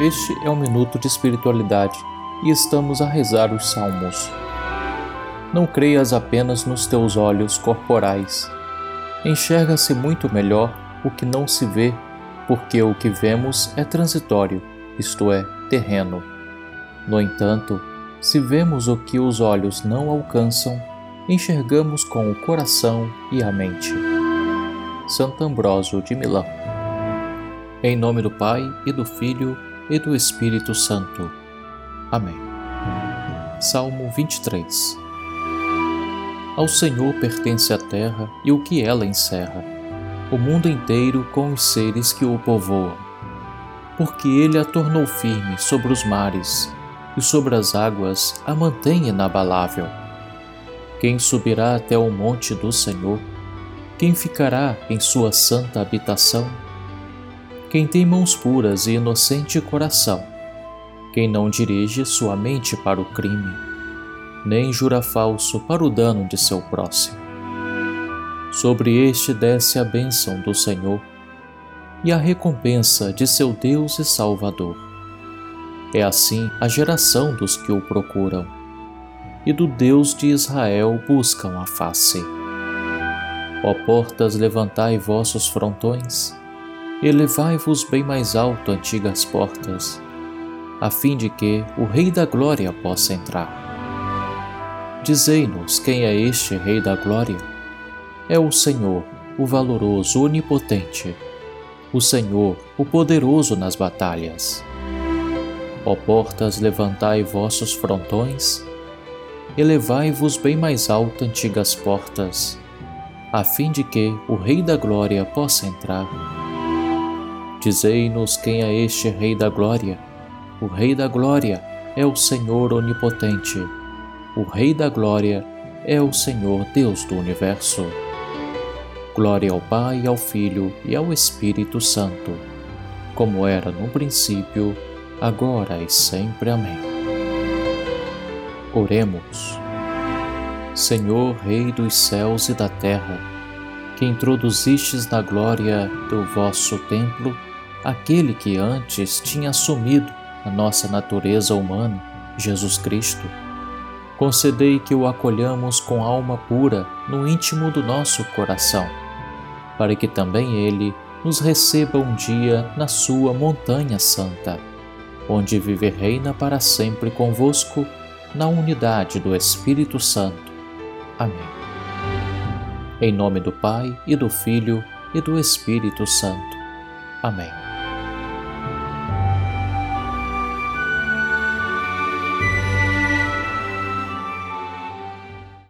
Este é um minuto de espiritualidade e estamos a rezar os salmos. Não creias apenas nos teus olhos corporais. Enxerga-se muito melhor o que não se vê, porque o que vemos é transitório, isto é, terreno. No entanto, se vemos o que os olhos não alcançam, enxergamos com o coração e a mente. Santo Ambrósio de Milão. Em nome do Pai e do Filho e do Espírito Santo. Amém. Salmo 23 Ao Senhor pertence a terra e o que ela encerra, o mundo inteiro com os seres que o povoam. Porque ele a tornou firme sobre os mares e sobre as águas a mantém inabalável. Quem subirá até o monte do Senhor? Quem ficará em sua santa habitação? Quem tem mãos puras e inocente coração, quem não dirige sua mente para o crime, nem jura falso para o dano de seu próximo. Sobre este desce a bênção do Senhor e a recompensa de seu Deus e Salvador. É assim a geração dos que o procuram, e do Deus de Israel buscam a face. Ó portas, levantai vossos frontões, elevai-vos bem mais alto, antigas portas, a fim de que o Rei da Glória possa entrar. Dizei-nos quem é este Rei da Glória? É o Senhor, o valoroso, onipotente, o Senhor, o poderoso nas batalhas. Ó portas, levantai vossos frontões, elevai-vos bem mais alto, antigas portas, a fim de que o Rei da Glória possa entrar. Dizei-nos quem é este Rei da Glória. O Rei da Glória é o Senhor Onipotente. O Rei da Glória é o Senhor Deus do Universo. Glória ao Pai, ao Filho e ao Espírito Santo, como era no princípio, agora e sempre. Amém. Oremos. Senhor, Rei dos céus e da terra, que introduzistes na glória do vosso templo aquele que antes tinha assumido a nossa natureza humana, Jesus Cristo. Concedei que o acolhamos com alma pura no íntimo do nosso coração, para que também Ele nos receba um dia na Sua montanha santa, onde vive reina para sempre convosco, na unidade do Espírito Santo. Amém. Em nome do Pai, e do Filho, e do Espírito Santo. Amém.